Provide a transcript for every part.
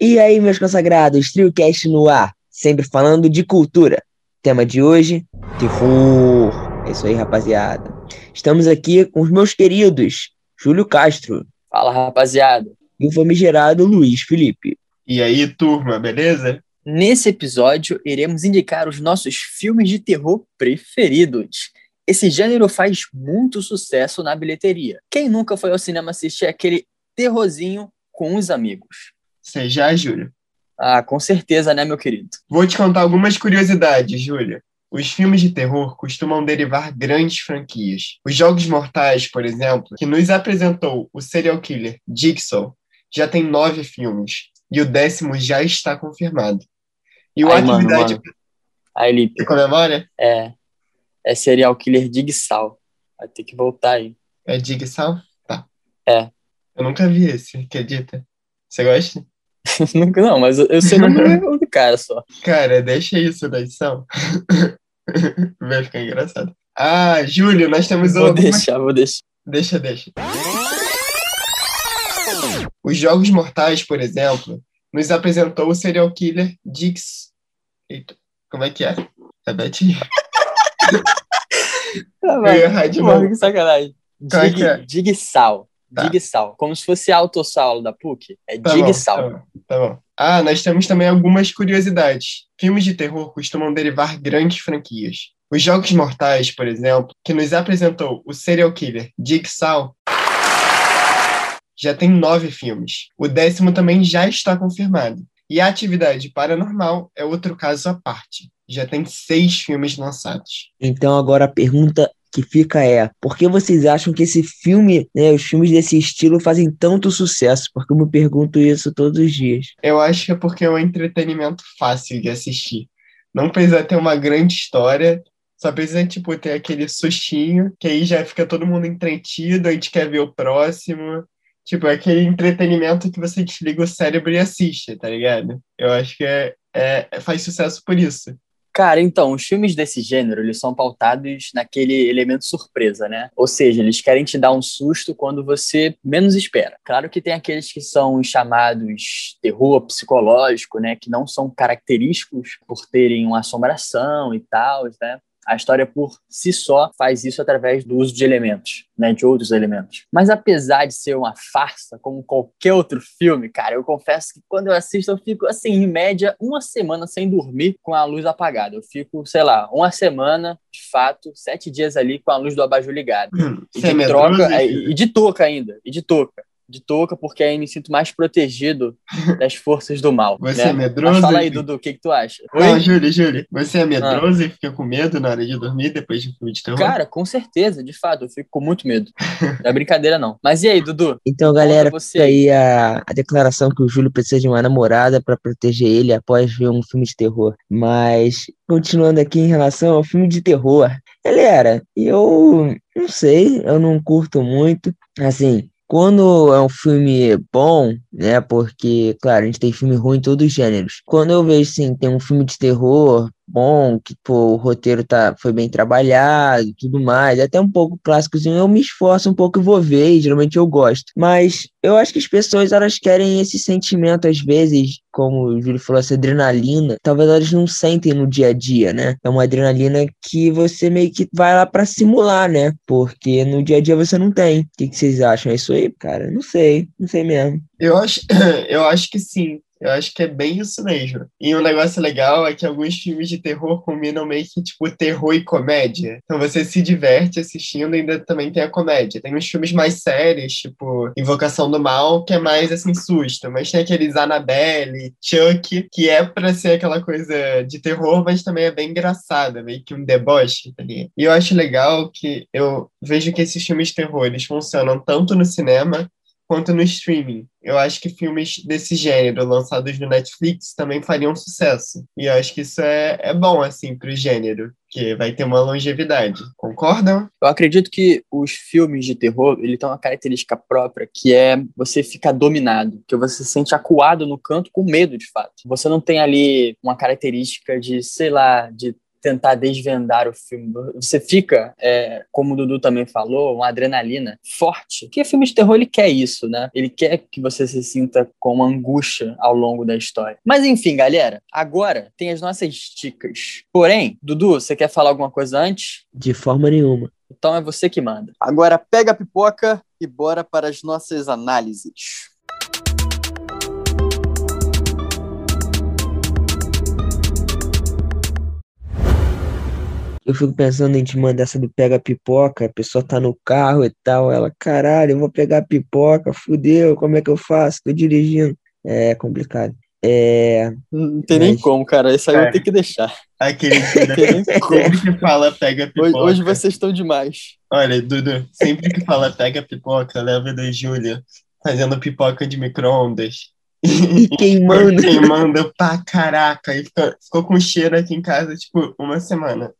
E aí, meus consagrados, TrioCast no ar, sempre falando de cultura. Tema de hoje, terror. É isso aí, rapaziada. Estamos aqui com os meus queridos, Júlio Castro. Fala, rapaziada. E o famigerado Luiz Felipe. E aí, turma, beleza? Nesse episódio, iremos indicar os nossos filmes de terror preferidos. Esse gênero faz muito sucesso na bilheteria. Quem nunca foi ao cinema assistir aquele terrorzinho com os amigos? Você já, Júlio? Ah, com certeza, né, meu querido? Vou te contar algumas curiosidades, Júlio. Os filmes de terror costumam derivar grandes franquias. Os Jogos Mortais, por exemplo, que nos apresentou o serial killer Jigsaw, já tem nove filmes, e o décimo já está confirmado. E o mano, Atividade... mano. Aí, Lipe, Você comemora? é, é serial killer Digsal. Vai ter que voltar aí. É Jigsaw? Tá. É. Eu nunca vi esse, acredita? Você gosta? Nunca não, mas eu, sei o nome do cara só. Cara, deixa isso na edição. Vai ficar engraçado. Ah, Júlio, nós temos Vou algumas deixar, vou deixar. Deixa, deixa. Os Jogos Mortais, por exemplo, nos apresentou o serial killer Dix. Eita, como é que é? Repete. Tá, Eu ia errar de novo. que sacanagem. É Dig, é? Digsal. Tá. Digsal. Como se fosse a autossal da PUC. É Tá bom, Digsal. tá bom, tá bom. Ah, nós temos também algumas curiosidades. Filmes de terror costumam derivar grandes franquias. Os Jogos Mortais, por exemplo, que nos apresentou o serial killer Jigsaw, já tem nove filmes. O décimo também já está confirmado. E a Atividade Paranormal é outro caso à parte. Já tem seis filmes lançados. Então agora a pergunta que fica é, por que vocês acham que esse filme, né, os filmes desse estilo fazem tanto sucesso? Porque eu me pergunto isso todos os dias. Eu acho que é porque é um entretenimento fácil de assistir. Não precisa ter uma grande história, só precisa, tipo, ter aquele sustinho, que aí já fica todo mundo entretido, a gente quer ver o próximo. Tipo, é aquele entretenimento que você desliga o cérebro e assiste, tá ligado? Eu acho que é, é, faz sucesso por isso. Cara, então, os filmes desse gênero, eles são pautados naquele elemento surpresa, né? Ou seja, eles querem te dar um susto quando você menos espera. Claro que tem aqueles que são chamados terror psicológico, né? Que não são característicos por terem uma assombração e tal, né? A história por si só faz isso através do uso de elementos, né, de outros elementos. Mas apesar de ser uma farsa, como qualquer outro filme, cara, eu confesso que quando eu assisto eu fico assim, em média, uma semana sem dormir com a luz apagada. Eu fico, sei lá, uma semana, de fato, sete dias ali com a luz do abajur ligada. E Você é de troca, é, filho? e de touca ainda, e de touca. De touca, porque aí me sinto mais protegido das forças do mal. Você né? é medroso, Mas fala aí? Dudu, o que, que tu acha? Não, Oi? Júlio, Júlio, você é medroso e fica com medo na hora de dormir depois de um filme de terror? Cara, com certeza, de fato, eu fico com muito medo. Não é brincadeira, não. Mas e aí, Dudu? Então, galera, você aí a, a declaração que o Júlio precisa de uma namorada para proteger ele após ver um filme de terror. Mas, continuando aqui em relação ao filme de terror, galera, eu não sei, eu não curto muito. Assim, quando é um filme bom, né? Porque, claro, a gente tem filme ruim em todos os gêneros. Quando eu vejo, assim, tem um filme de terror bom, que pô, o roteiro tá, foi bem trabalhado tudo mais, até um pouco clássicozinho, eu me esforço um pouco e vou ver, e geralmente eu gosto. Mas eu acho que as pessoas, elas querem esse sentimento, às vezes, como o Júlio falou, essa adrenalina, talvez elas não sentem no dia a dia, né? É uma adrenalina que você meio que vai lá pra simular, né? Porque no dia a dia você não tem. O que, que vocês acham? É isso aí, cara? Não sei, não sei mesmo. Eu acho, eu acho que sim. Eu acho que é bem isso mesmo. E um negócio legal é que alguns filmes de terror combinam meio que, tipo, terror e comédia. Então você se diverte assistindo e ainda também tem a comédia. Tem uns filmes mais sérios, tipo Invocação do Mal, que é mais, assim, susto. Mas tem aqueles Annabelle, Chuck, que é pra ser aquela coisa de terror, mas também é bem engraçada, meio que um deboche, tá? E eu acho legal que eu vejo que esses filmes de terror, eles funcionam tanto no cinema quanto no streaming. Eu acho que filmes desse gênero lançados no Netflix também fariam sucesso. E eu acho que isso é, é bom, assim, pro gênero, que vai ter uma longevidade. Concordam? Eu acredito que os filmes de terror, ele tem uma característica própria, que é você ficar dominado, que você se sente acuado no canto com medo, de fato. Você não tem ali uma característica de, sei lá, de tentar desvendar o filme. Você fica, é, como o Dudu também falou, uma adrenalina forte. Porque filme de terror ele quer isso, né? Ele quer que você se sinta com uma angústia ao longo da história. Mas enfim, galera, agora tem as nossas dicas. Porém, Dudu, você quer falar alguma coisa antes? De forma nenhuma. Então é você que manda. Agora pega a pipoca e bora para as nossas análises. Eu fico pensando em te mandar essa do pega pipoca, a pessoa tá no carro e tal, ela, caralho, eu vou pegar pipoca, fudeu, como é que eu faço? Tô dirigindo. É complicado. É. Não tem nem como, cara. Isso aí eu É. vou ter que deixar. Aquele nem como. sempre que fala pega Hoje, pipoca. hoje vocês estão demais. Olha, Dudu, sempre que fala pega pipoca, leva da Júlia fazendo pipoca de micro-ondas. E queimando. Queimando pra caraca. E fica- ficou com cheiro aqui em casa, tipo, uma semana.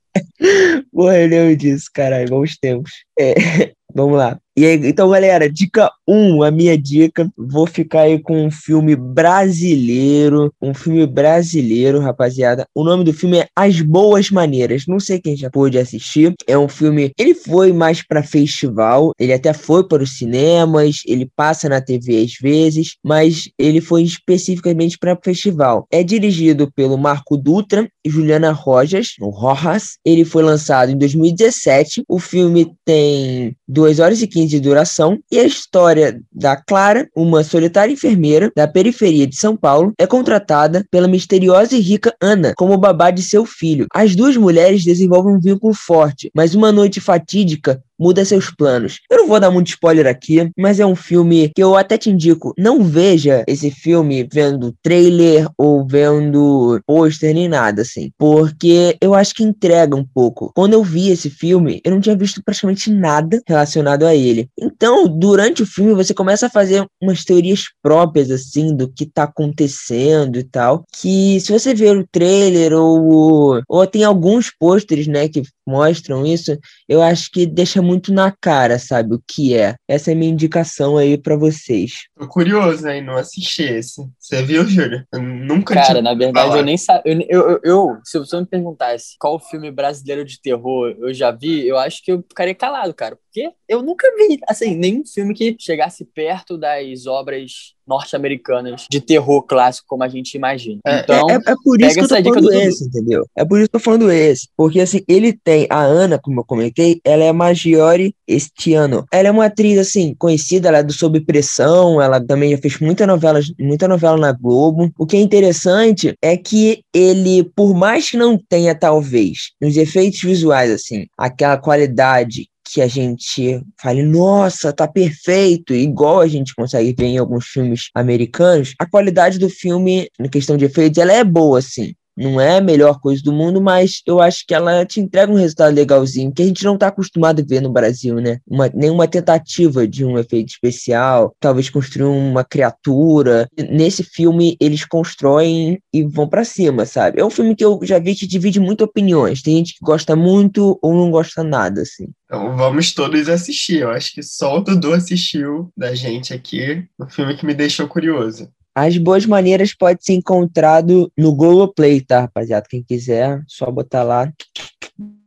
Porra, eu lembro disso, caralho, bons tempos. É, vamos lá. E aí, então, galera, dica 1, a minha dica. Vou ficar aí com um filme brasileiro. Um filme brasileiro, rapaziada. O nome do filme é As Boas Maneiras. Não sei quem já pôde assistir. É um filme. Ele foi mais pra festival. Ele até foi para os cinemas. Ele passa na TV às vezes. Mas ele foi especificamente para festival. É dirigido pelo Marco Dutra e Juliana Rojas, o Rojas. Ele foi lançado em 2017. O filme tem 2 horas e 15 de duração e a história da Clara, uma solitária enfermeira da periferia de São Paulo, é contratada pela misteriosa e rica Ana como babá de seu filho. As duas mulheres desenvolvem um vínculo forte, mas uma noite fatídica muda seus planos. Eu não vou dar muito spoiler aqui, mas é um filme que eu até te indico, não veja esse filme vendo trailer ou vendo pôster nem nada assim, porque eu acho que entrega um pouco. Quando eu vi esse filme, eu não tinha visto praticamente nada relacionado a ele. Então, durante o filme você começa a fazer umas teorias próprias assim do que tá acontecendo e tal, que se você ver o trailer ou ou tem alguns pôsteres, né, que mostram isso, eu acho que deixa muito na cara, sabe, o que é. Essa é a minha indicação aí pra vocês. Tô curioso, hein? Não assisti esse. Você viu, Júlia? Eu nunca Cara, tinha na verdade, falar. eu nem sabia. Eu, eu, eu- eu- se você me perguntasse qual filme brasileiro de terror eu já vi, eu acho que eu ficaria calado, cara. Porque eu nunca vi, assim, nenhum filme que chegasse perto das obras norte-americanas de terror clássico como a gente imagina. É, Então, é, é por isso que eu tô falando do esse, entendeu? É por isso que eu tô falando esse. Porque, assim, ele tem a Ana, como eu comentei, ela é Maggiore este ano. Ela é uma atriz, assim, conhecida, ela é do Sob Pressão, ela também já fez muita novela, muita novela na Globo. O que é interessante é que ele, por mais que não tenha, talvez, nos efeitos visuais, assim, aquela qualidade que a gente fale, nossa, tá perfeito, igual a gente consegue ver em alguns filmes americanos, a qualidade do filme, na questão de efeitos, ela é boa, assim. Não é a melhor coisa do mundo, mas eu acho que ela te entrega um resultado legalzinho, que a gente não tá acostumado a ver no Brasil, né? Uma, nenhuma tentativa de um efeito especial, talvez construir uma criatura. Nesse filme, eles constroem e vão pra cima, sabe? É um filme que eu já vi que divide muito opiniões. Tem gente que gosta muito ou não gosta nada, assim. Então vamos todos assistir. Eu acho que só o Dudu assistiu da gente aqui, o filme que me deixou curioso. As Boas Maneiras pode ser encontrado no Globoplay, tá, rapaziada? Quem quiser, só botar lá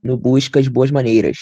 no Busca as Boas Maneiras.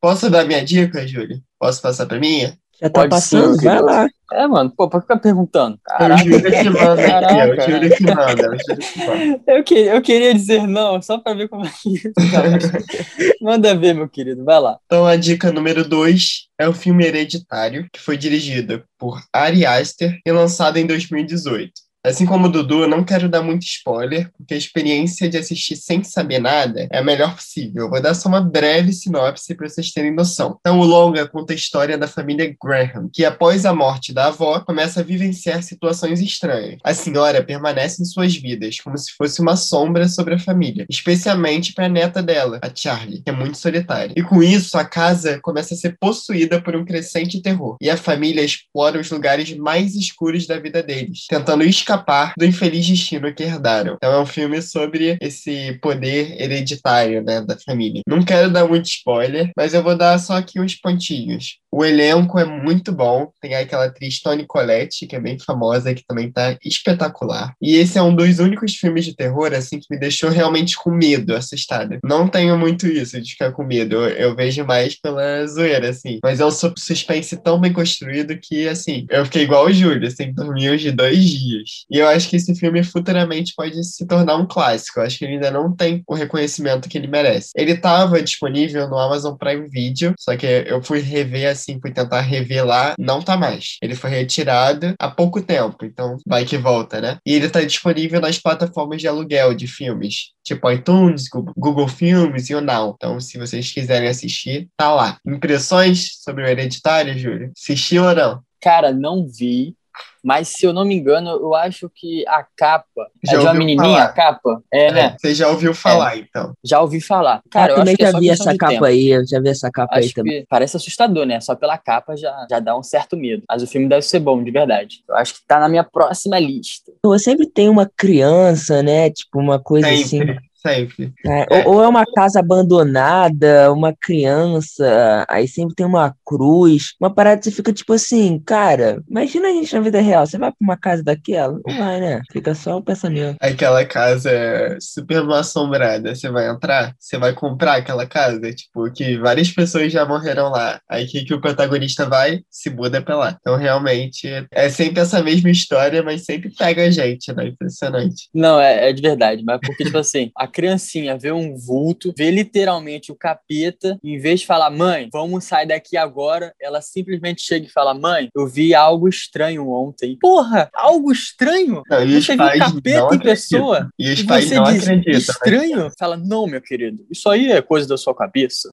Posso dar minha dica, Júlia? Posso passar pra minha? Já tá Pode ser, passando, vai lá. é, mano, pô, pra ficar perguntando. Caraca, o Caraca. Júlia que manda, é o Júlia que manda. eu, que, eu queria dizer não, só pra ver como é que. Manda ver, meu querido, vai lá. Então a dica número 2 é o filme Hereditário, que foi dirigido por Ari Aster e lançado em 2018. Assim como o Dudu, eu não quero dar muito spoiler, porque a experiência de assistir sem saber nada é a melhor possível. Eu vou dar só uma breve sinopse para vocês terem noção. Então, o longa conta a história da família Graham, que após a morte da avó, começa a vivenciar situações estranhas. A senhora permanece em suas vidas, como se fosse uma sombra sobre a família, especialmente para a neta dela, a Charlie, que é muito solitária. E com isso, a casa começa a ser possuída por um crescente terror, e a família explora os lugares mais escuros da vida deles, tentando escapar do infeliz destino que herdaram. Então é um filme sobre esse poder hereditário, né, da família. Não quero dar muito spoiler, mas eu vou dar só aqui uns pontinhos. O elenco é muito bom. Tem aquela atriz Toni Collette, que é bem famosa, que também tá espetacular. E esse é um dos únicos filmes de terror, assim, que me deixou realmente com medo, assustada. Não tenho muito isso de ficar com medo. Eu, eu vejo mais pela zoeira, assim. Mas é um suspense tão bem construído que, assim, eu fiquei igual o Júlio, assim, dormi uns de dois dias. E eu acho que esse filme futuramente pode se tornar um clássico. Eu acho que ele ainda não tem o reconhecimento que ele merece. Ele estava disponível no Amazon Prime Video, só que eu fui rever fui tentar rever lá, não tá mais. Ele foi retirado há pouco tempo, então vai que volta, né? E ele tá disponível nas plataformas de aluguel de filmes, tipo iTunes, Google Filmes e o Now. Então, se vocês quiserem assistir, tá lá. Impressões sobre o Hereditário, Júlio? Assistiu ou não? Cara, não vi. Mas se eu não me engano, eu acho que a capa já é de uma menininha, falar. a capa. É, é, né? Você já ouviu falar, é. então? Já ouvi falar. Cara, eu, eu também já vi essa capa tempo. aí, eu já vi essa capa acho aí também. Parece assustador, né? Só pela capa já, já dá um certo medo. Mas o filme deve ser bom, de verdade. Eu acho que tá na minha próxima lista. Eu sempre tem uma criança, né? Tipo, uma coisa sempre. assim. Sempre. É, é. Ou, é uma casa abandonada, uma criança, aí sempre tem uma cruz, uma parada que você fica tipo assim, cara, imagina a gente na vida real, você vai pra uma casa daquela? Não vai, né? Fica só o pensamento. Aquela casa é super mal assombrada, você vai entrar, você vai comprar aquela casa, tipo, que várias pessoas já morreram lá. Aí que, que o protagonista vai, se muda pra lá. Então, realmente, é sempre essa mesma história, mas sempre pega a gente, né? Impressionante. Não, é, é de verdade, mas porque, tipo assim, a criancinha vê um vulto, vê literalmente o capeta, em vez de falar, mãe, vamos sair daqui agora, ela simplesmente chega e fala, mãe, eu vi algo estranho ontem. Porra, algo estranho? Não, você viu capeta em pessoa? E, e você diz, acreditam. Né? Estranho? Né? Fala, não, meu querido, isso aí é coisa da sua cabeça.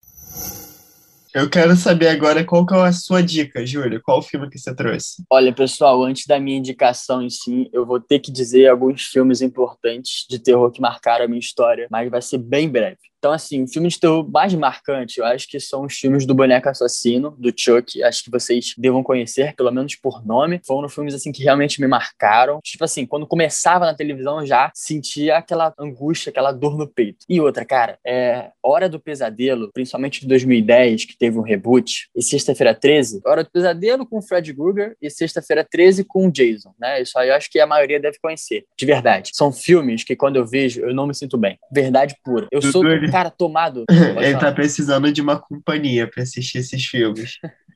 Eu quero saber agora qual que é a sua dica, Júlio. Qual o filme que você trouxe? Olha, pessoal, antes da minha indicação em si, eu vou ter que dizer alguns filmes importantes de terror que marcaram a minha história, mas vai ser bem breve. Então, assim, o filme de terror mais marcante, eu acho que são os filmes do Boneco Assassino, do Chuck. Acho que vocês devam conhecer, pelo menos por nome. Foram filmes, assim, que realmente me marcaram. Tipo assim, quando começava na televisão, já sentia aquela angústia, aquela dor no peito. E outra, cara, é Hora do Pesadelo, principalmente de 2010, que teve um reboot, e Sexta-feira 13. Hora do Pesadelo com o Fred Krueger e Sexta-feira 13 com o Jason, né? Isso aí eu acho que a maioria deve conhecer, de verdade. São filmes que quando eu vejo, eu não me sinto bem. Verdade pura. Eu sou cara tomado. Ele tá precisando de uma companhia para assistir esses filmes.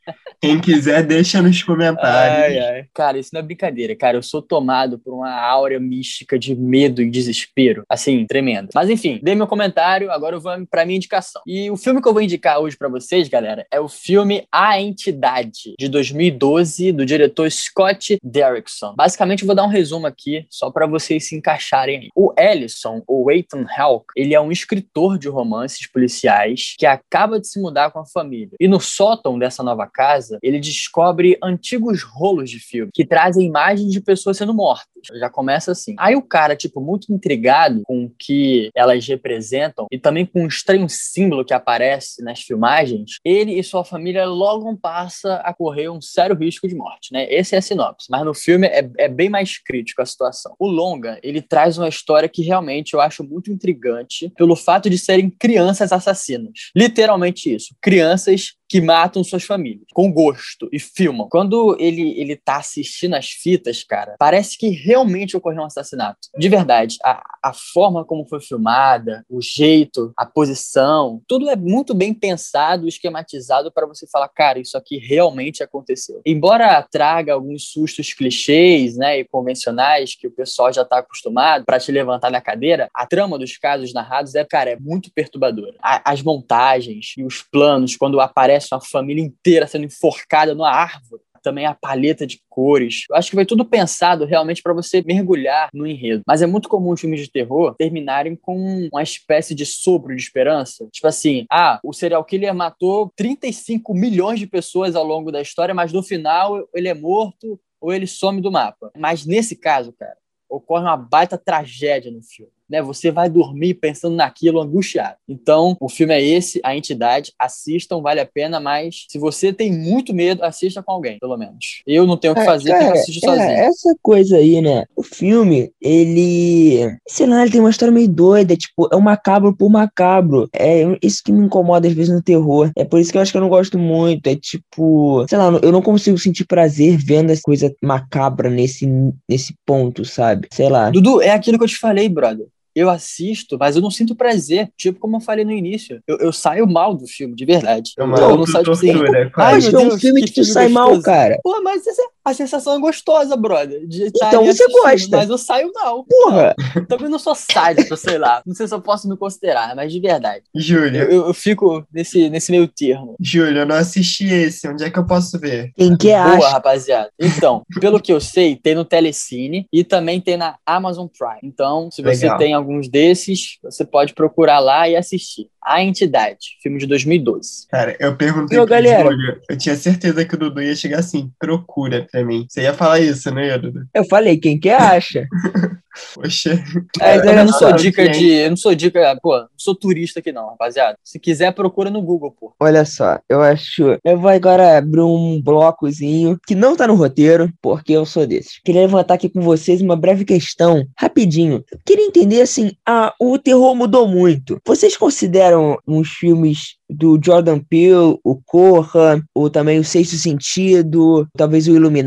Quem quiser, deixa nos comentários. Ai, ai. Cara, isso não é brincadeira, cara. Eu sou tomado por uma áurea mística de medo e desespero. Assim, tremendo. Mas enfim, dei meu comentário, agora eu vou pra minha indicação. E o filme que eu vou indicar hoje para vocês, galera, é o filme A Entidade, de 2012, do diretor Scott Derrickson. Basicamente, eu vou dar um resumo aqui, só para vocês se encaixarem. O Ellison, ou Ethan Hawke, ele é um escritor de romances policiais que acaba de se mudar com a família. E no sótão dessa nova casa, ele descobre antigos rolos de filme que trazem imagens de pessoas sendo mortas. Já começa assim. Aí o cara, tipo, muito intrigado com o que elas representam e também com um estranho símbolo que aparece nas filmagens, ele e sua família logo passa a correr um sério risco de morte, né? Esse é a sinopse. Mas no filme é, é bem mais crítico a situação. O longa, ele traz uma história que realmente eu acho muito intrigante pelo fato de serem crianças assassinas. Literalmente isso. Crianças que matam suas famílias, com gosto, e filmam. Quando ele, ele tá assistindo as fitas, cara, parece que realmente ocorreu um assassinato. De verdade, a, a forma como foi filmada, o jeito, a posição, tudo é muito bem pensado, esquematizado para você falar, cara, isso aqui realmente aconteceu. Embora traga alguns sustos clichês, né, e convencionais que o pessoal já tá acostumado para te levantar da cadeira, a trama dos casos narrados é, cara, é muito perturbadora. A, as montagens e os planos, quando aparece aparece uma família inteira sendo enforcada numa árvore também a paleta de cores. Eu acho que foi tudo pensado realmente para você mergulhar no enredo. Mas é muito comum os filmes de terror terminarem com uma espécie de sopro de esperança. Tipo assim, ah, o serial killer matou 35 milhões de pessoas ao longo da história, mas no final ele é morto ou ele some do mapa. Mas nesse caso, cara, ocorre uma baita tragédia no filme né? Você vai dormir pensando naquilo, angustiado. Então, o filme é esse, A Entidade. Assistam, vale a pena, mas se você tem muito medo, assista com alguém, pelo menos. Eu não tenho o que É, fazer, cara, tenho que assistir é, sozinho. essa coisa aí, né? O filme, ele. Sei lá, ele tem uma história meio doida. Tipo, é um macabro por macabro. É isso que me incomoda às vezes no terror. É por isso que eu acho que eu não gosto muito. É tipo. Sei lá, eu não consigo sentir prazer vendo essa coisa macabra nesse, nesse ponto, sabe? Sei lá. Dudu, é aquilo que eu te falei, brother. Eu assisto, mas eu não sinto prazer. Tipo, como eu falei no início. Eu, eu saio mal do filme, de verdade. É Então, eu não saio, tipo assim. Mas meu é um filme que que tu filme sai mal, gostoso. cara. Pô, mas essa- a sensação é gostosa, brother. De estar Então você gosta. Mas eu saio mal. Porra! Não, também não sou sádico, sei lá. Não sei se eu posso me considerar, mas de verdade. Júlio, eu, eu fico nesse, nesse meio termo. Júlio, eu não assisti esse. Onde é que eu posso ver? Quem Boa, acha. rapaziada. Então, pelo que eu sei, tem no Telecine e também tem na Amazon Prime. Então, se você Legal. tem alguns desses, você pode procurar lá e assistir. A Entidade, filme de 2012. Cara, eu perguntei Ô, pro galera. Júlio. Eu tinha certeza que o Dudu ia chegar assim. Procura pra mim. Você ia falar isso, não ia, Dudu? Eu falei, quem quer acha. Poxa. É, eu olha não sou dica de. Eu não sou dica. Pô, não sou turista aqui, não, rapaziada. Se quiser, procura no Google, pô. Olha só, eu acho. Eu vou agora abrir um blocozinho que não tá no roteiro, porque eu sou desses. Queria levantar aqui com vocês uma breve questão, rapidinho. Eu queria entender assim: ah, o terror mudou muito. Vocês consideram os filmes do Jordan Peele, o Corra, ou também o Sexto Sentido, talvez o Iluminado?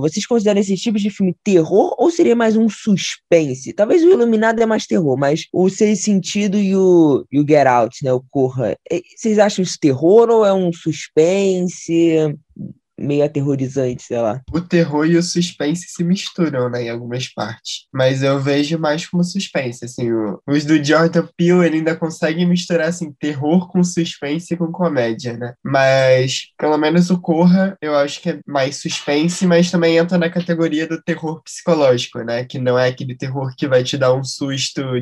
Vocês consideram esses tipos de filme terror ou seria mais um suspense? Talvez o Iluminado é mais terror, mas o Sexto Sentido e o, e o Get Out, né? O Corra. eh, Vocês acham isso terror ou é um suspense? Meio aterrorizante, sei lá. O terror e o suspense se misturam, né, em algumas partes. Mas eu vejo mais como suspense, assim, os do Jordan Peele, ele ainda consegue misturar, assim, terror com suspense e com comédia, né? Mas, pelo menos o Corra, eu acho que é mais suspense, mas também entra na categoria do terror psicológico, né? Que não é aquele terror que vai te dar um susto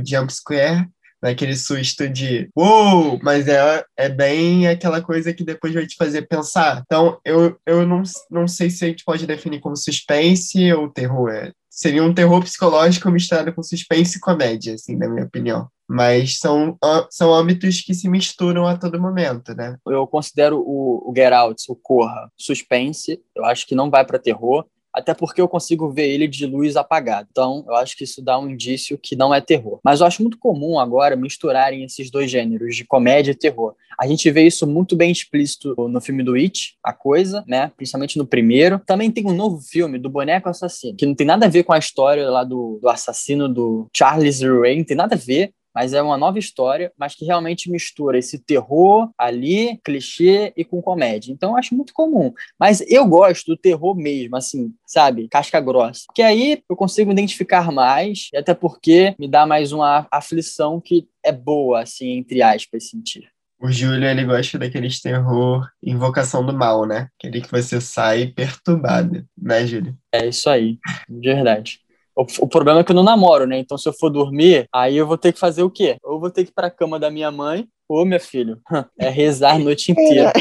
naquele susto de uou, mas é, é bem aquela coisa que depois vai te fazer pensar. Então, eu, eu não, não sei se a gente pode definir como suspense ou terror. É, seria um terror psicológico misturado com suspense e comédia, assim, na minha opinião. Mas são, são âmbitos que se misturam a todo momento, né? Eu considero o, o Get Out, o Corra, suspense. Eu acho que não vai pra terror. Até porque eu consigo ver ele de luz apagada. Então, eu acho que isso dá um indício que não é terror. Mas eu acho muito comum agora misturarem esses dois gêneros, de comédia e terror. A gente vê isso muito bem explícito no filme do It, A Coisa, né? Principalmente no primeiro. Também tem um novo filme do Boneco Assassino, que não tem nada a ver com a história lá do, do assassino do Charles Ray, não tem nada a ver. Mas é uma nova história, mas que realmente mistura esse terror ali, clichê e com comédia. Então eu acho muito comum. Mas eu gosto do terror mesmo, assim, sabe? Casca grossa. Porque aí eu consigo identificar mais, e até porque me dá mais uma aflição que é boa, assim, entre aspas, sentir. O Júlio, ele gosta daqueles terror invocação do mal, né? Aquele que você sai perturbado, né, Júlio? É isso aí, de verdade. O, o problema é que eu não namoro, né? Então, se eu for dormir, aí eu vou ter que fazer o quê? Ou vou ter que ir pra cama da minha mãe, ou, meu filho, é rezar a noite inteira.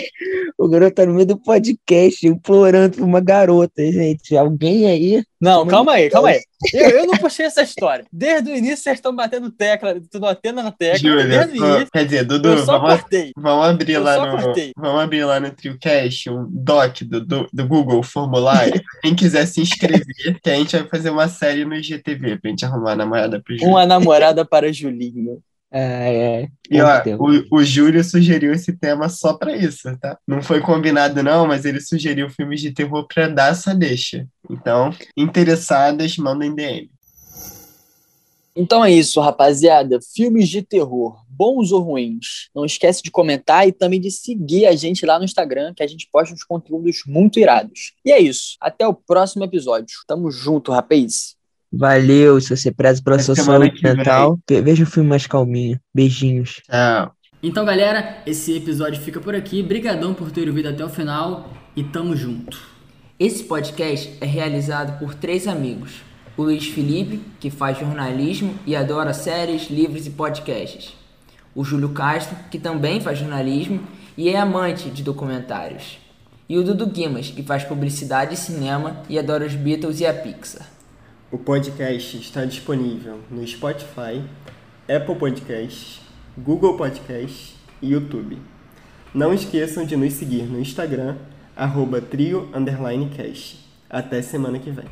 O garoto tá no meio do podcast, implorando pra uma garota, gente. Alguém aí. Não, calma aí, calma aí. Eu, eu não puxei essa história. Desde o início vocês estão batendo tecla, estão batendo na tecla. Júlio, desde o início. quer dizer, Dudu, Eu só vamos, vamos abrir eu lá só no cortei. vamos abrir lá no TrioCast um doc do, do, do Google formulário. Quem quiser se inscrever, que a gente vai fazer uma série no IGTV pra gente arrumar a namorada pro Júlio. Uma namorada para Julinho. Ah, é. E ó, o, o Júlio sugeriu esse tema só pra isso, tá? Não foi combinado, não, mas ele sugeriu filmes de terror pra dar essa deixa. Então, interessadas, mandem DM. Então é isso, rapaziada. Filmes de terror, bons ou ruins. Não esquece de comentar e também de seguir a gente lá no Instagram, que a gente posta uns conteúdos muito irados. E é isso. Até o próximo episódio. Tamo junto, rapaz. Valeu, se você preza pela Até sua saúde mental. ve- Veja o filme mais calminho. Beijinhos. Tchau. Então, galera, esse episódio fica por aqui. Brigadão por ter ouvido até o final e tamo junto. Esse podcast é realizado por três amigos. O Luiz Felipe, que faz jornalismo e adora séries, livros e podcasts. O Júlio Castro, que também faz jornalismo e é amante de documentários. E o Dudu Guimas, que faz publicidade e cinema e adora os Beatles e a Pixar. O podcast está disponível no Spotify, Apple Podcasts, Google Podcasts e YouTube. Não esqueçam de nos seguir no Instagram, arroba trio, Até semana que vem.